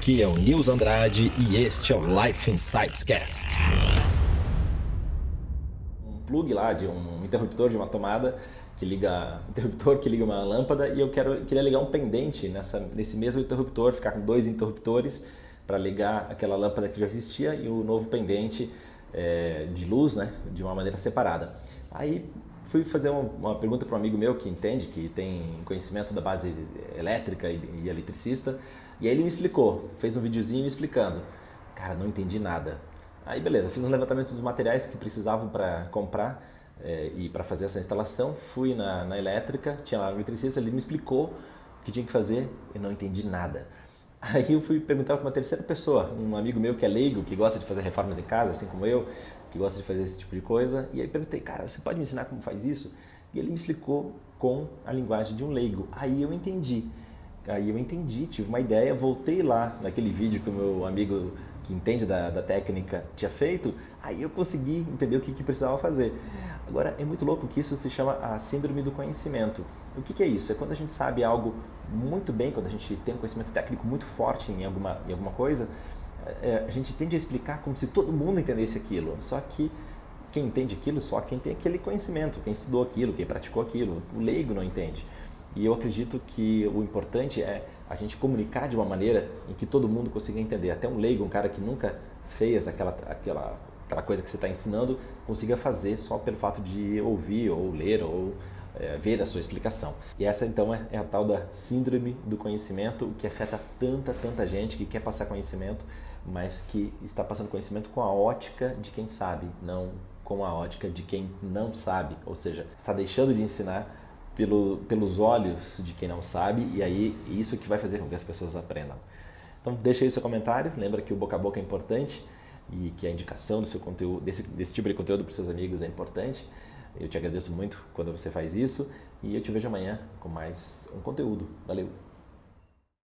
Aqui é o Nils Andrade e este é o Life Insights Cast. Um plug lá de um interruptor de uma tomada que liga interruptor que liga uma lâmpada e eu quero queria ligar um pendente nessa nesse mesmo interruptor, ficar com dois interruptores para ligar aquela lâmpada que já existia e o novo pendente é, de luz, né, de uma maneira separada. Aí fui fazer uma, uma pergunta para um amigo meu que entende, que tem conhecimento da base elétrica e, e eletricista, e aí ele me explicou, fez um videozinho me explicando. Cara, não entendi nada. Aí beleza, fiz um levantamento dos materiais que precisavam para comprar é, e para fazer essa instalação. Fui na, na elétrica, tinha lá o eletricista, ele me explicou o que tinha que fazer e não entendi nada. Aí eu fui perguntar para uma terceira pessoa, um amigo meu que é leigo, que gosta de fazer reformas em casa, assim como eu, que gosta de fazer esse tipo de coisa. E aí perguntei, cara, você pode me ensinar como faz isso? E ele me explicou com a linguagem de um leigo. Aí eu entendi. Aí eu entendi, tive uma ideia, voltei lá naquele vídeo que o meu amigo que entende da, da técnica tinha feito, aí eu consegui entender o que, que precisava fazer. Agora, é muito louco que isso se chama a síndrome do conhecimento. O que, que é isso? É quando a gente sabe algo muito bem, quando a gente tem um conhecimento técnico muito forte em alguma, em alguma coisa, é, a gente tende a explicar como se todo mundo entendesse aquilo. Só que quem entende aquilo só quem tem aquele conhecimento, quem estudou aquilo, quem praticou aquilo. O leigo não entende. E eu acredito que o importante é a gente comunicar de uma maneira em que todo mundo consiga entender. Até um leigo, um cara que nunca fez aquela, aquela, aquela coisa que você está ensinando, consiga fazer só pelo fato de ouvir ou ler ou é, ver a sua explicação. E essa então é, é a tal da síndrome do conhecimento, que afeta tanta, tanta gente que quer passar conhecimento, mas que está passando conhecimento com a ótica de quem sabe, não com a ótica de quem não sabe. Ou seja, está deixando de ensinar pelo, pelos olhos de quem não sabe, e aí isso que vai fazer com que as pessoas aprendam. Então deixa aí seu comentário, lembra que o boca a boca é importante e que a indicação do seu conteúdo, desse, desse tipo de conteúdo para seus amigos é importante. Eu te agradeço muito quando você faz isso e eu te vejo amanhã com mais um conteúdo. Valeu!